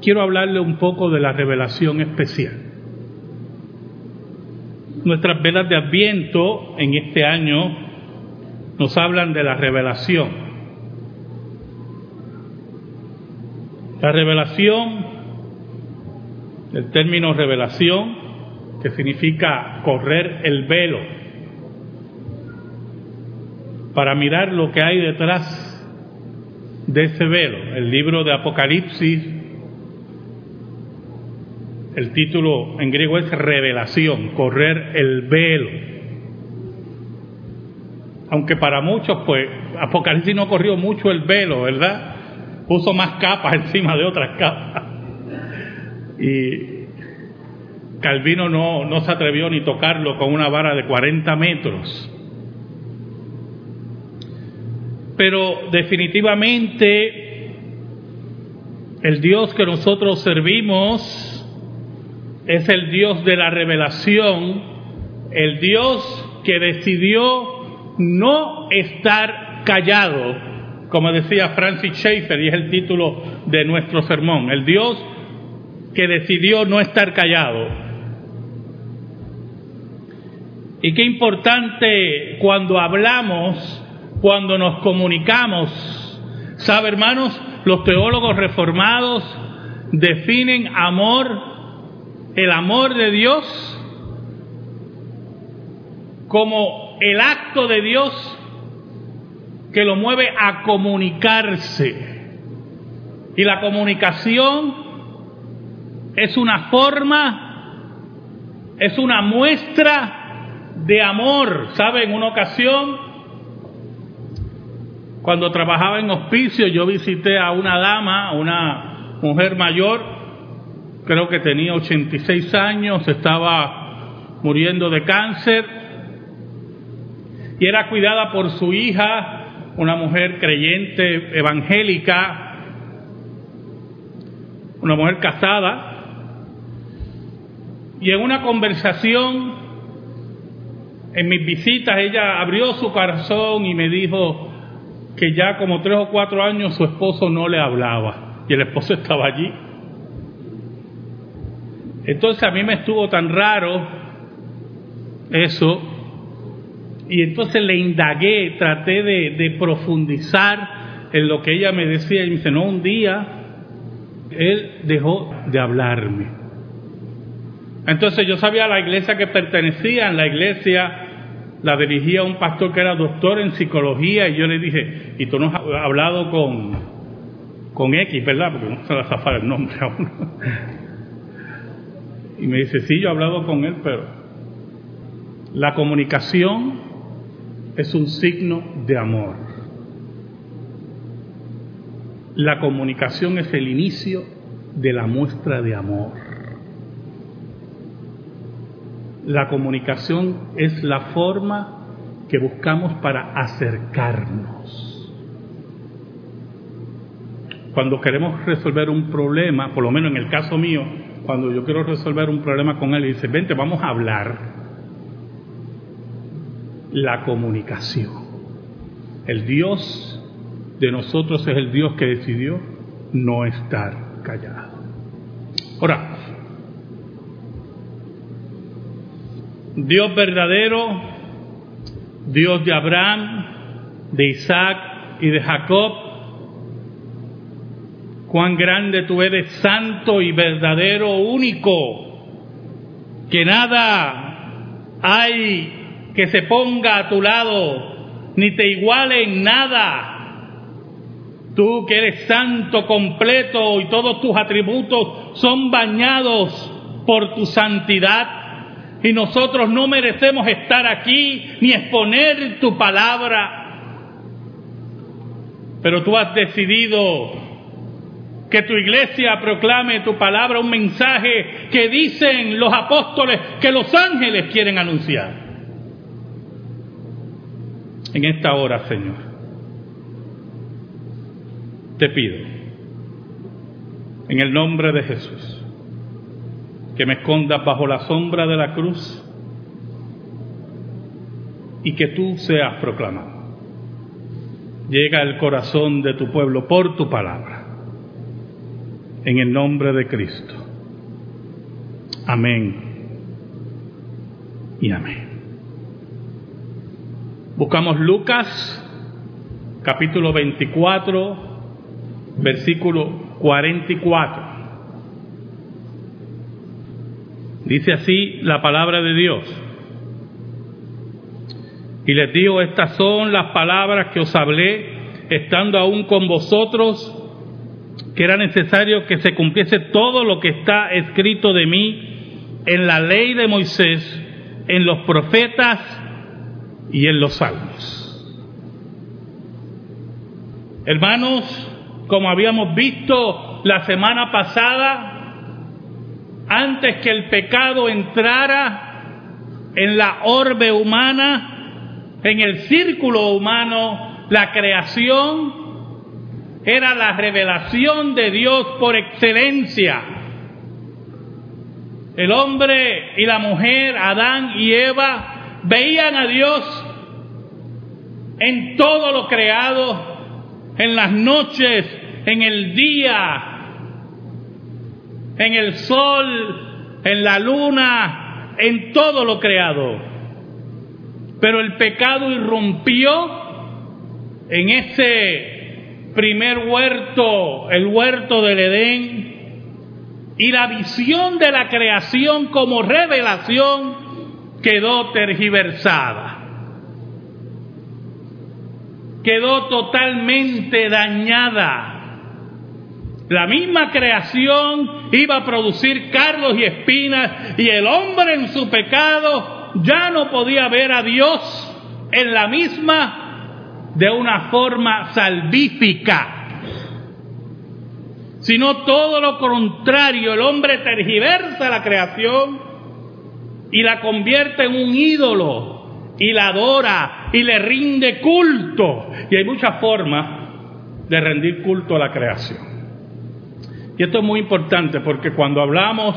quiero hablarle un poco de la revelación especial. Nuestras velas de Adviento en este año nos hablan de la revelación. La revelación, el término revelación, que significa correr el velo, para mirar lo que hay detrás de ese velo. El libro de Apocalipsis, el título en griego es revelación, correr el velo. Aunque para muchos, pues, Apocalipsis no corrió mucho el velo, ¿verdad? Puso más capas encima de otras capas. Y Calvino no, no se atrevió ni tocarlo con una vara de 40 metros pero definitivamente el Dios que nosotros servimos es el Dios de la revelación, el Dios que decidió no estar callado, como decía Francis Schaeffer, y es el título de nuestro sermón, el Dios que decidió no estar callado. Y qué importante cuando hablamos cuando nos comunicamos. ¿Sabe, hermanos? Los teólogos reformados definen amor, el amor de Dios, como el acto de Dios que lo mueve a comunicarse. Y la comunicación es una forma, es una muestra de amor. ¿Sabe? En una ocasión cuando trabajaba en hospicio, yo visité a una dama, una mujer mayor, creo que tenía 86 años, estaba muriendo de cáncer y era cuidada por su hija, una mujer creyente evangélica, una mujer casada. Y en una conversación, en mis visitas, ella abrió su corazón y me dijo, que ya como tres o cuatro años su esposo no le hablaba y el esposo estaba allí. Entonces a mí me estuvo tan raro eso y entonces le indagué, traté de, profundizar en lo que ella me decía y me dice, no, un día él dejó de hablarme. Entonces yo sabía la iglesia que pertenecía, en la iglesia la dirigía un pastor que era doctor en psicología y yo le dije, y tú no has hablado con, con X, ¿verdad? Porque no se le zafar el nombre a uno. Y me dice, sí, yo he hablado con él, pero la comunicación es un signo de amor. La comunicación es el inicio de la muestra de amor. La comunicación es la forma que buscamos para acercarnos. Cuando queremos resolver un problema, por lo menos en el caso mío, cuando yo quiero resolver un problema con él y dice, vente, vamos a hablar. La comunicación. El Dios de nosotros es el Dios que decidió no estar callado. Ahora, Dios verdadero, Dios de Abraham, de Isaac y de Jacob, cuán grande tú eres, santo y verdadero, único, que nada hay que se ponga a tu lado, ni te iguale en nada. Tú que eres santo completo y todos tus atributos son bañados por tu santidad y nosotros no merecemos estar aquí ni exponer tu palabra. Pero tú has decidido que tu iglesia proclame tu palabra, un mensaje que dicen los apóstoles que los ángeles quieren anunciar. En esta hora, Señor, te pido, en el nombre de Jesús, que me escondas bajo la sombra de la cruz y que tú seas proclamado. Llega al corazón de tu pueblo por tu palabra. En el nombre de Cristo. Amén y amén. Buscamos Lucas capítulo 24, versículo 44. Dice así la palabra de Dios. Y les digo, estas son las palabras que os hablé estando aún con vosotros, que era necesario que se cumpliese todo lo que está escrito de mí en la ley de Moisés, en los profetas y en los salmos. Hermanos, como habíamos visto la semana pasada, antes que el pecado entrara en la orbe humana, en el círculo humano, la creación era la revelación de Dios por excelencia. El hombre y la mujer, Adán y Eva, veían a Dios en todo lo creado en las noches, en el día, en el sol, en la luna, en todo lo creado. Pero el pecado irrumpió en ese primer huerto, el huerto del Edén, y la visión de la creación como revelación quedó tergiversada quedó totalmente dañada. La misma creación iba a producir carlos y espinas y el hombre en su pecado ya no podía ver a Dios en la misma de una forma salvífica, sino todo lo contrario, el hombre tergiversa la creación y la convierte en un ídolo y la adora y le rinde culto. Y hay muchas formas de rendir culto a la creación. Y esto es muy importante porque cuando hablamos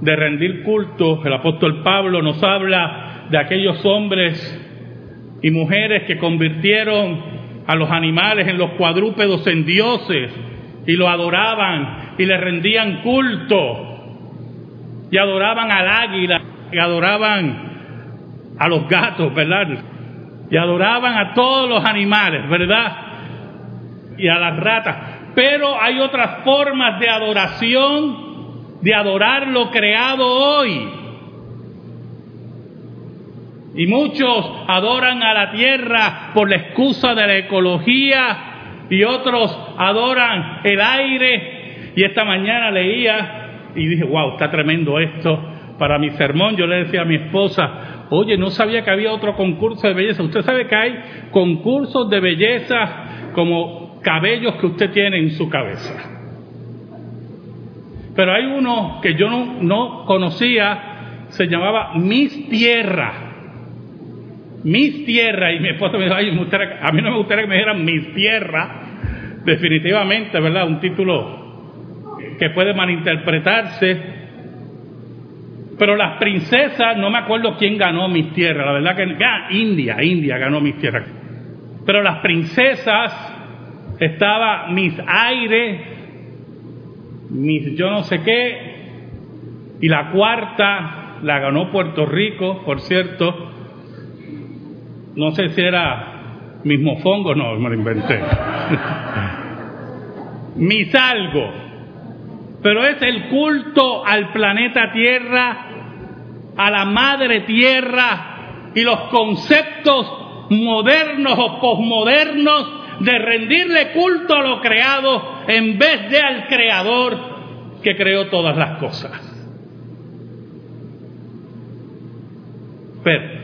de rendir culto, el apóstol Pablo nos habla de aquellos hombres y mujeres que convirtieron a los animales en los cuadrúpedos en dioses y lo adoraban y le rendían culto y adoraban al águila y adoraban a los gatos, ¿verdad? Y adoraban a todos los animales, ¿verdad? Y a las ratas. Pero hay otras formas de adoración, de adorar lo creado hoy. Y muchos adoran a la tierra por la excusa de la ecología y otros adoran el aire. Y esta mañana leía y dije, wow, está tremendo esto. Para mi sermón yo le decía a mi esposa, Oye, no sabía que había otro concurso de belleza. Usted sabe que hay concursos de belleza como cabellos que usted tiene en su cabeza. Pero hay uno que yo no, conocía, se llamaba Miss Tierra. Miss Tierra, y mi esposa me dijo, a mí no me gustaría que me dijeran Miss Tierra, definitivamente, ¿verdad? Un título que puede malinterpretarse, pero las princesas, no me acuerdo quién ganó mis tierras, la verdad que India, India ganó mis tierras. Pero las princesas estaba mis aire, mis yo no sé qué, y la cuarta la ganó Puerto Rico, por cierto. No sé si era mismo fongo, no, me lo inventé. mis algo. Pero es el culto al planeta Tierra a la madre tierra y los conceptos modernos o posmodernos de rendirle culto a lo creado en vez de al creador que creó todas las cosas. Pero,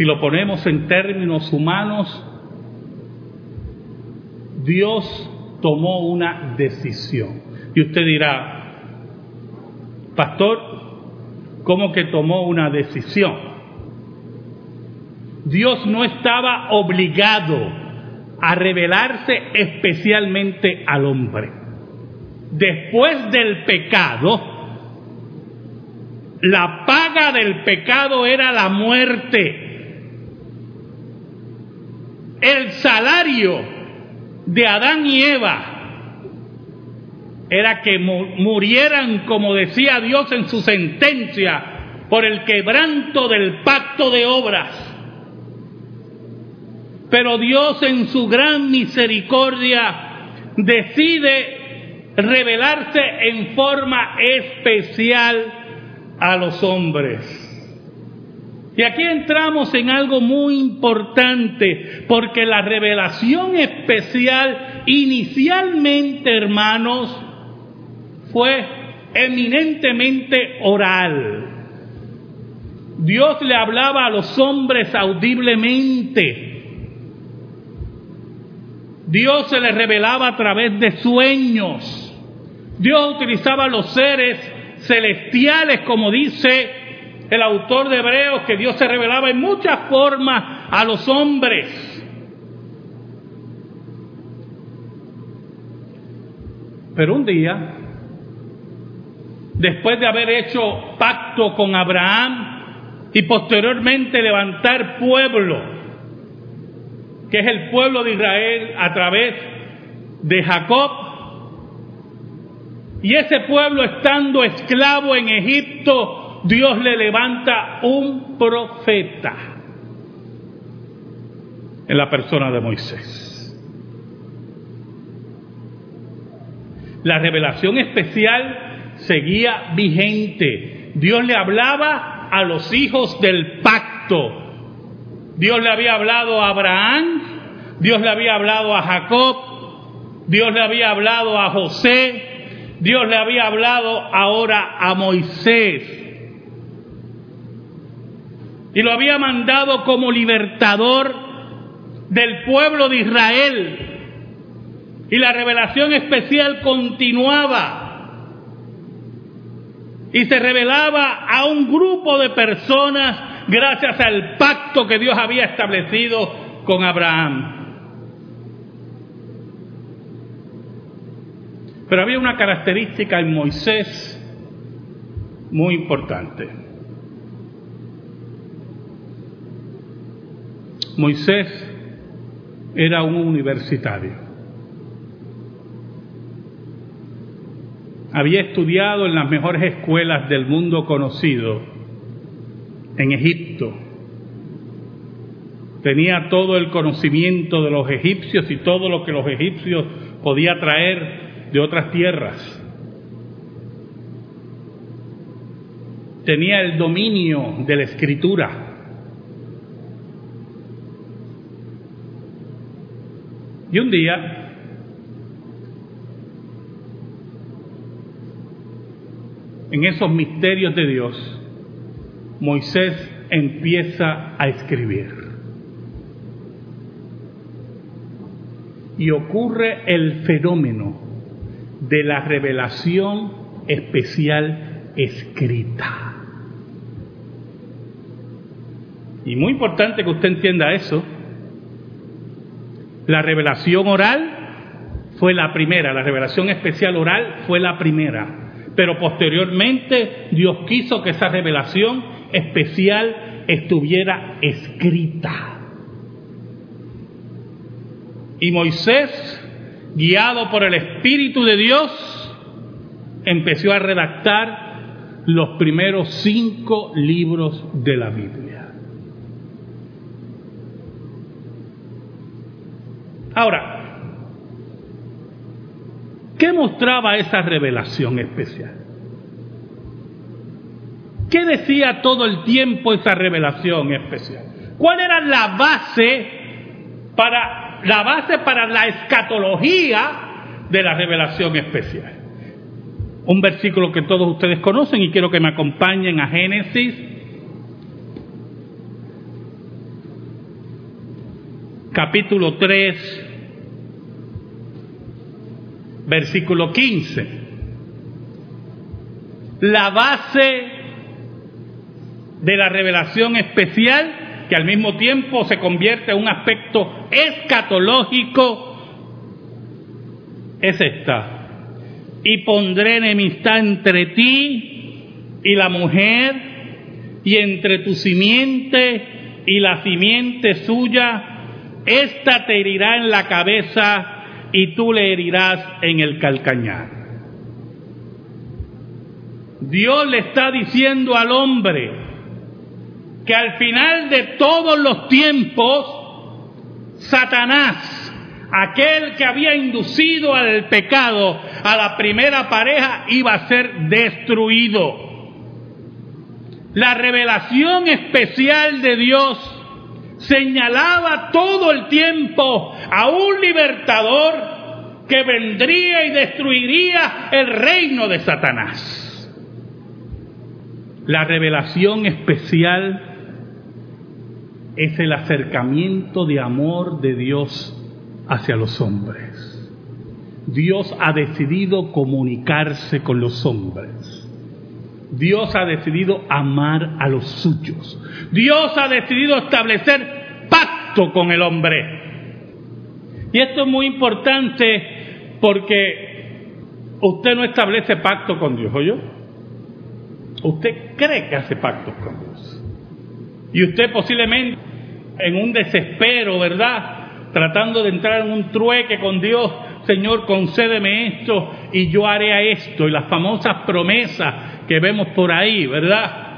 si lo ponemos en términos humanos, Dios tomó una decisión. Y usted dirá, Pastor, ¿cómo que tomó una decisión? Dios no estaba obligado a revelarse especialmente al hombre. Después del pecado, la paga del pecado era la muerte. El salario de Adán y Eva era que murieran, como decía Dios en su sentencia, por el quebranto del pacto de obras. Pero Dios en su gran misericordia decide revelarse en forma especial a los hombres. Y aquí entramos en algo muy importante, porque la revelación especial inicialmente, hermanos, fue eminentemente oral. Dios le hablaba a los hombres audiblemente. Dios se les revelaba a través de sueños. Dios utilizaba los seres celestiales, como dice el autor de Hebreos, que Dios se revelaba en muchas formas a los hombres. Pero un día después de haber hecho pacto con Abraham y posteriormente levantar pueblo, que es el pueblo de Israel a través de Jacob, y ese pueblo estando esclavo en Egipto, Dios le levanta un profeta en la persona de Moisés. La revelación especial seguía vigente. Dios le hablaba a los hijos del pacto. Dios le había hablado a Abraham, Dios le había hablado a Jacob, Dios le había hablado a José, Dios le había hablado ahora a Moisés. Y lo había mandado como libertador del pueblo de Israel. Y la revelación especial continuaba y se revelaba a un grupo de personas gracias al pacto que Dios había establecido con Abraham. Pero había una característica en Moisés muy importante. Moisés era un universitario. había estudiado en las mejores escuelas del mundo conocido, en Egipto. Tenía todo el conocimiento de los egipcios y todo lo que los egipcios podía traer de otras tierras. Tenía el dominio de la escritura. Y un día en esos misterios de Dios, Moisés empieza a escribir. Y ocurre el fenómeno de la revelación especial escrita. Y muy importante que usted entienda eso. La revelación oral fue la primera, la revelación especial oral fue la primera pero posteriormente Dios quiso que esa revelación especial estuviera escrita. Y Moisés, guiado por el Espíritu de Dios, empezó a redactar los primeros cinco libros de la Biblia. Ahora, ¿Qué mostraba esa revelación especial? ¿Qué decía todo el tiempo esa revelación especial? ¿Cuál era la base para la base para la escatología de la revelación especial? Un versículo que todos ustedes conocen y quiero que me acompañen a Génesis capítulo 3 versículo 15. La base de la revelación especial, que al mismo tiempo se convierte en un aspecto escatológico, es esta. Y pondré enemistad entre ti y la mujer, y entre tu simiente y la simiente suya, esta te herirá en la cabeza y tú le herirás en el calcañar. Dios le está diciendo al hombre que al final de todos los tiempos, Satanás, aquel que había inducido al pecado a la primera pareja, iba a ser destruido. La revelación especial de Dios señalaba todo el tiempo a un libertador que vendría y destruiría el reino de Satanás. La revelación especial es el acercamiento de amor de Dios hacia los hombres. Dios ha decidido comunicarse con los hombres. Dios ha decidido amar a los suyos. Dios ha decidido establecer pacto con el hombre. Y esto es muy importante porque usted no establece pacto con Dios, ¿o yo? Usted cree que hace pactos con Dios. Y usted posiblemente en un desespero, ¿verdad? Tratando de entrar en un trueque con Dios, Señor, concédeme esto y yo haré esto. Y las famosas promesas que vemos por ahí, ¿verdad?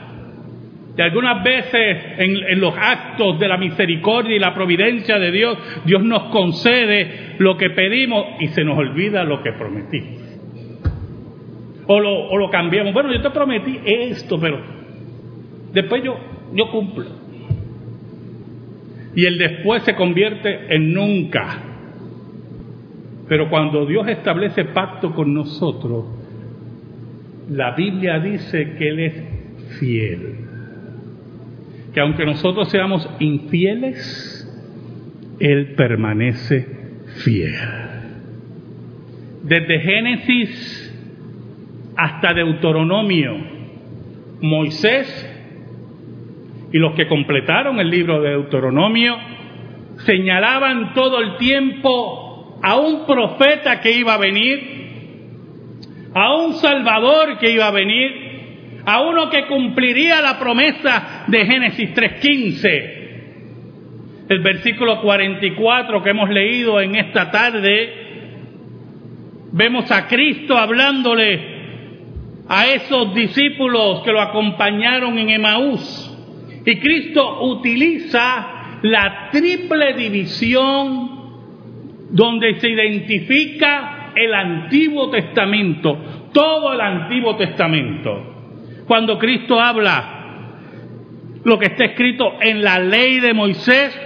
Y algunas veces en, en, los actos de la misericordia y la providencia de Dios, Dios nos concede lo que pedimos y se nos olvida lo que prometimos. O lo, o lo cambiamos. Bueno, yo te prometí esto, pero después yo, yo cumplo. Y el después se convierte en nunca. Pero cuando Dios establece pacto con nosotros, la Biblia dice que Él es fiel. Que aunque nosotros seamos infieles, Él permanece fiel. Desde Génesis hasta Deuteronomio, Moisés y los que completaron el libro de Deuteronomio señalaban todo el tiempo a un profeta que iba a venir, a un Salvador que iba a venir, a uno que cumpliría la promesa de Génesis 3.15. El versículo 44 que hemos leído en esta tarde, vemos a Cristo hablándole a esos discípulos que lo acompañaron en Emaús. Y Cristo utiliza la triple división donde se identifica el Antiguo Testamento, todo el Antiguo Testamento. Cuando Cristo habla lo que está escrito en la ley de Moisés,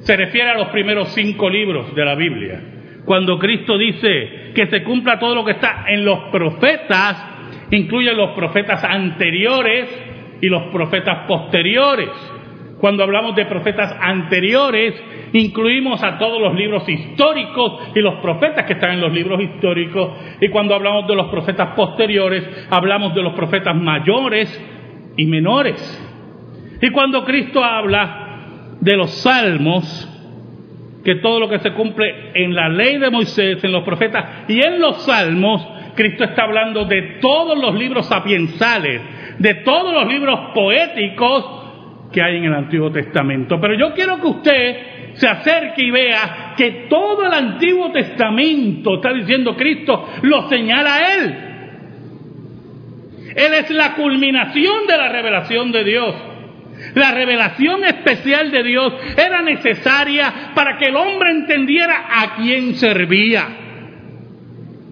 se refiere a los primeros cinco libros de la Biblia. Cuando Cristo dice que se cumpla todo lo que está en los profetas, incluye los profetas anteriores y los profetas posteriores. Cuando hablamos de profetas anteriores, incluimos a todos los libros históricos y los profetas que están en los libros históricos. Y cuando hablamos de los profetas posteriores, hablamos de los profetas mayores y menores. Y cuando Cristo habla de los salmos, que todo lo que se cumple en la ley de Moisés, en los profetas y en los salmos, Cristo está hablando de todos los libros sapiensales, de todos los libros poéticos que hay en el Antiguo Testamento. Pero yo quiero que usted se acerque y vea que todo el Antiguo Testamento, está diciendo Cristo, lo señala a Él. Él es la culminación de la revelación de Dios. La revelación especial de Dios era necesaria para que el hombre entendiera a quién servía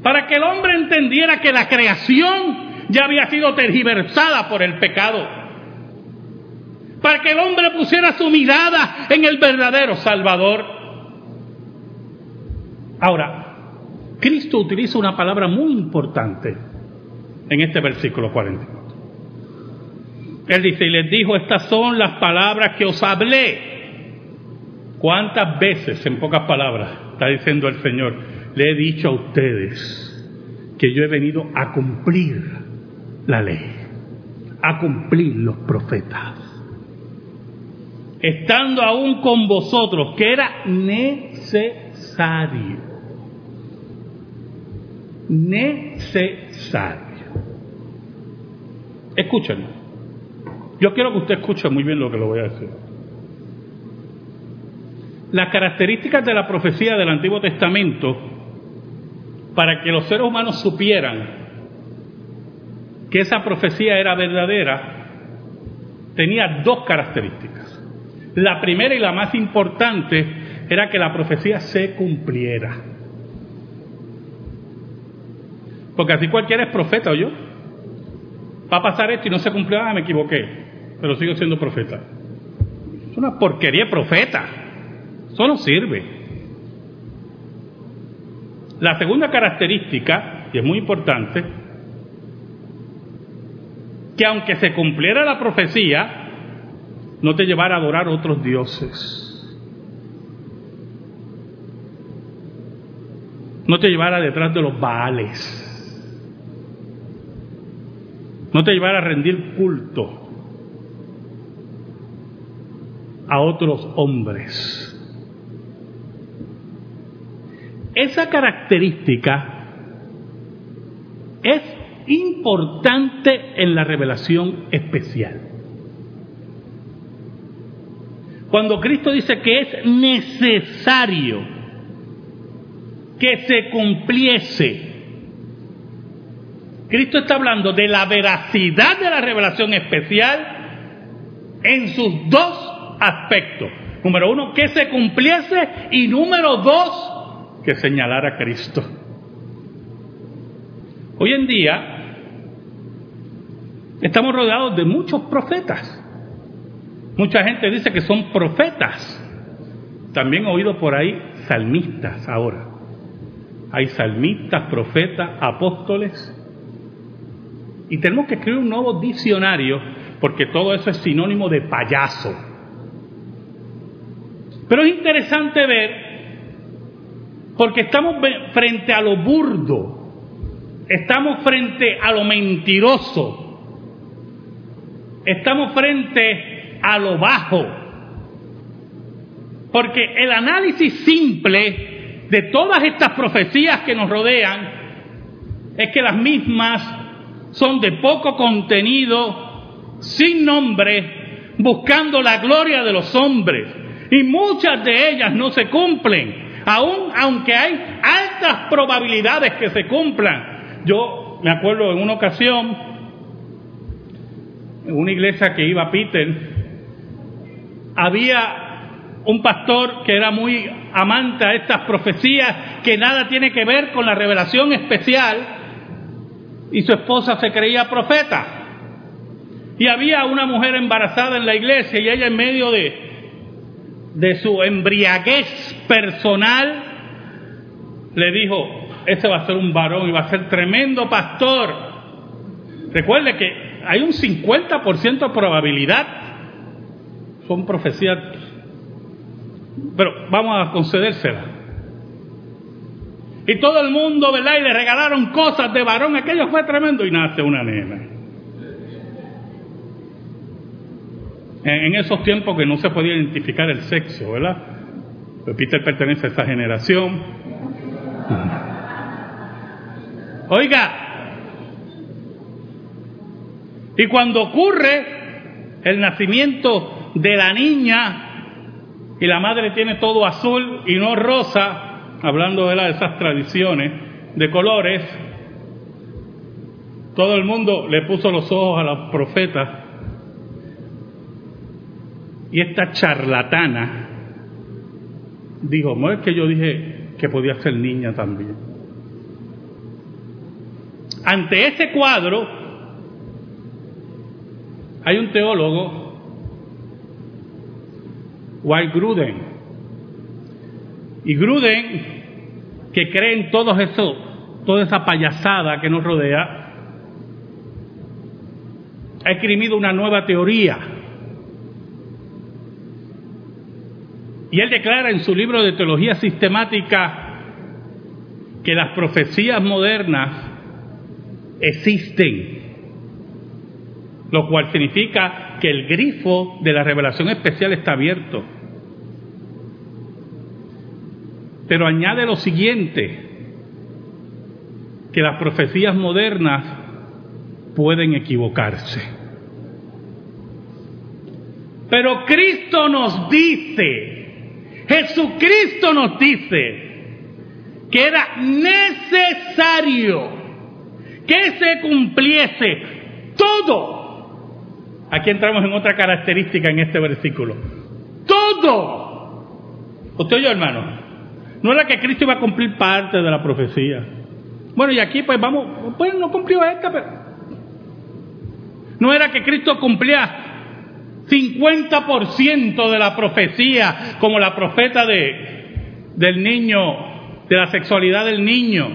para que el hombre entendiera que la creación ya había sido tergiversada por el pecado, para que el hombre pusiera su mirada en el verdadero Salvador. Ahora, Cristo utiliza una palabra muy importante en este versículo 44. Él dice, y les dijo, estas son las palabras que os hablé. ¿Cuántas veces, en pocas palabras, está diciendo el Señor, le he dicho a ustedes que yo he venido a cumplir la ley, a cumplir los profetas. Estando aún con vosotros, que era necesario. Necesario. Escúchenme. Yo quiero que usted escuche muy bien lo que le voy a decir. Las características de la profecía del Antiguo Testamento para que los seres humanos supieran que esa profecía era verdadera, tenía dos características. La primera y la más importante era que la profecía se cumpliera. Porque así cualquiera es profeta, ¿o yo? Va a pasar esto y no se cumplió, ah, me equivoqué, pero sigo siendo profeta. Es una porquería profeta. Eso no sirve. La segunda característica, y es muy importante, que aunque se cumpliera la profecía, no te llevara a adorar otros dioses. No te llevara detrás de los baales. No te llevara a rendir culto a otros hombres. Esa característica es importante en la revelación especial. Cuando Cristo dice que es necesario que se cumpliese, Cristo está hablando de la veracidad de la revelación especial en sus dos aspectos. Número uno, que se cumpliese y número dos, que señalara a Cristo. Hoy en día estamos rodeados de muchos profetas. Mucha gente dice que son profetas. También he oído por ahí salmistas ahora. Hay salmistas, profetas, apóstoles. Y tenemos que escribir un nuevo diccionario porque todo eso es sinónimo de payaso. Pero es interesante ver porque estamos frente a lo burdo Estamos frente a lo mentiroso. Estamos frente a lo bajo. Porque el análisis simple de todas estas profecías que nos rodean es que las mismas son de poco contenido, sin nombre, buscando la gloria de los hombres. Y muchas de ellas no se cumplen, aun aunque hay altas probabilidades que se cumplan. Yo me acuerdo en una ocasión, en una iglesia que iba Peter, había un pastor que era muy amante a estas profecías que nada tiene que ver con la revelación especial y su esposa se creía profeta. Y había una mujer embarazada en la iglesia y ella en medio de, de su embriaguez personal le dijo, ese va a ser un varón y va a ser tremendo pastor. Recuerde que hay un 50% de probabilidad. Son profecías. Pero vamos a concedérsela. Y todo el mundo, ¿verdad? Y le regalaron cosas de varón. Aquello fue tremendo y nace una nena. En, esos tiempos que no se podía identificar el sexo, ¿verdad? Peter pertenece a esa generación. Oiga, y cuando ocurre el nacimiento de la niña y la madre tiene todo azul y no rosa, hablando de, esas tradiciones de colores, todo el mundo le puso los ojos a los profetas y esta charlatana dijo, no es que yo dije que podía ser niña también. Ante ese cuadro hay un teólogo, White Gruden, y Gruden, que cree en todo eso, toda esa payasada que nos rodea, ha escribido una nueva teoría. Y él declara en su libro de teología sistemática que las profecías modernas existen, lo cual significa que el grifo de la revelación especial está abierto. Pero añade lo siguiente, que las profecías modernas pueden equivocarse. Pero Cristo nos dice, Jesucristo nos dice, que era necesario que se cumpliese todo. Aquí entramos en otra característica en este versículo. Todo. ¿Usted oyó, hermano? No era que Cristo iba a cumplir parte de la profecía. Bueno, y aquí pues vamos, pues no cumplió esta, pero... No era que Cristo cumplía 50% de la profecía como la profeta de, del niño, de la sexualidad del niño.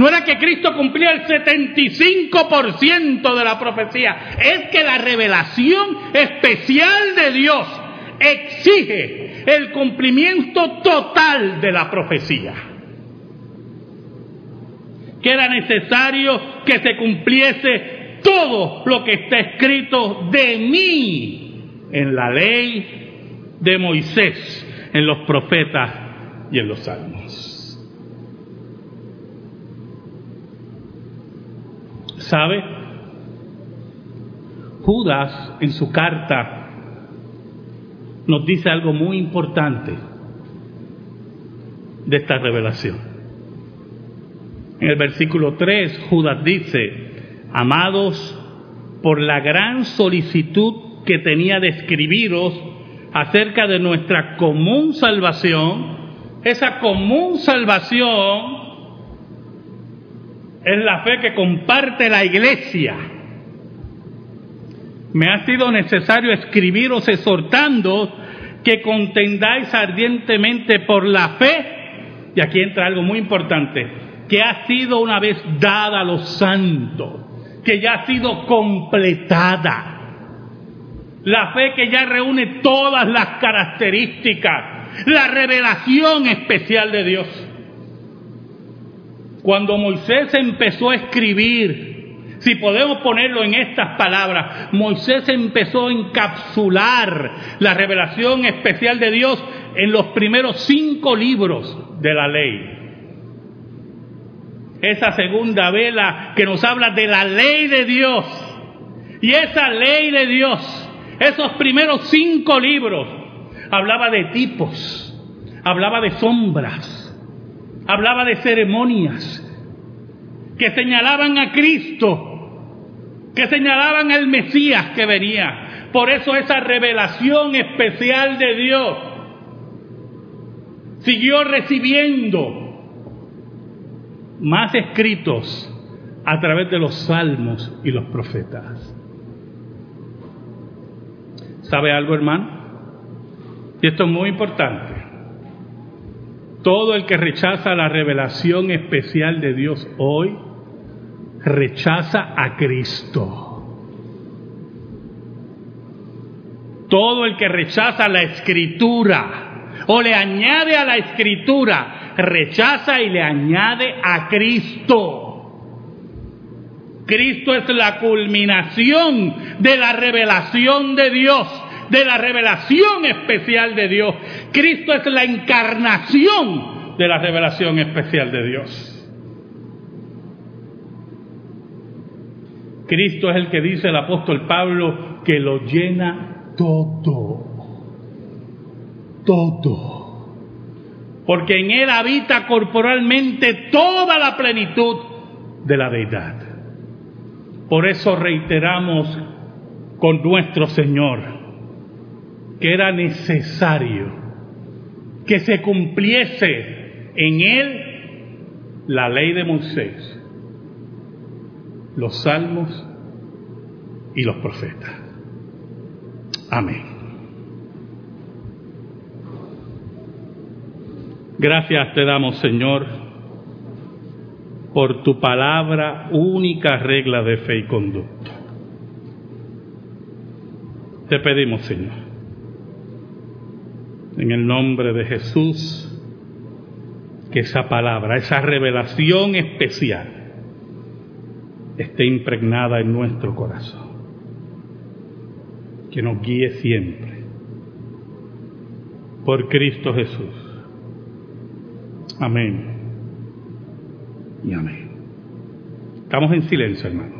No era que Cristo cumplía el 75% de la profecía, es que la revelación especial de Dios exige el cumplimiento total de la profecía. Que era necesario que se cumpliese todo lo que está escrito de mí en la ley de Moisés, en los profetas y en los salmos. ¿Sabe? Judas en su carta nos dice algo muy importante de esta revelación. En el versículo 3, Judas dice, amados, por la gran solicitud que tenía de escribiros acerca de nuestra común salvación, esa común salvación es la fe que comparte la iglesia me ha sido necesario escribiros exhortando que contendáis ardientemente por la fe, y aquí entra algo muy importante, que ha sido una vez dada a los santos, que ya ha sido completada. La fe que ya reúne todas las características, la revelación especial de Dios. Cuando Moisés empezó a escribir si podemos ponerlo en estas palabras, Moisés empezó a encapsular la revelación especial de Dios en los primeros cinco libros de la ley. Esa segunda vela que nos habla de la ley de Dios. Y esa ley de Dios, esos primeros cinco libros, hablaba de tipos, hablaba de sombras, hablaba de ceremonias que señalaban a Cristo que señalaban al Mesías que venía. Por eso esa revelación especial de Dios siguió recibiendo más escritos a través de los salmos y los profetas. ¿Sabe algo, hermano? Y esto es muy importante. Todo el que rechaza la revelación especial de Dios hoy, rechaza a Cristo. Todo el que rechaza la escritura o le añade a la escritura, rechaza y le añade a Cristo. Cristo es la culminación de la revelación de Dios, de la revelación especial de Dios. Cristo es la encarnación de la revelación especial de Dios. Cristo es el que dice el apóstol Pablo que lo llena todo. Todo. Porque en Él habita corporalmente toda la plenitud de la deidad. Por eso reiteramos con nuestro Señor que era necesario que se cumpliese en Él la ley de Moisés los salmos y los profetas. Amén. Gracias te damos, Señor, por tu palabra, única regla de fe y conducta. Te pedimos, Señor, en el nombre de Jesús, que esa palabra, esa revelación especial, esté impregnada en nuestro corazón. Que nos guíe siempre. Por Cristo Jesús. Amén. Y amén. Estamos en silencio, hermano.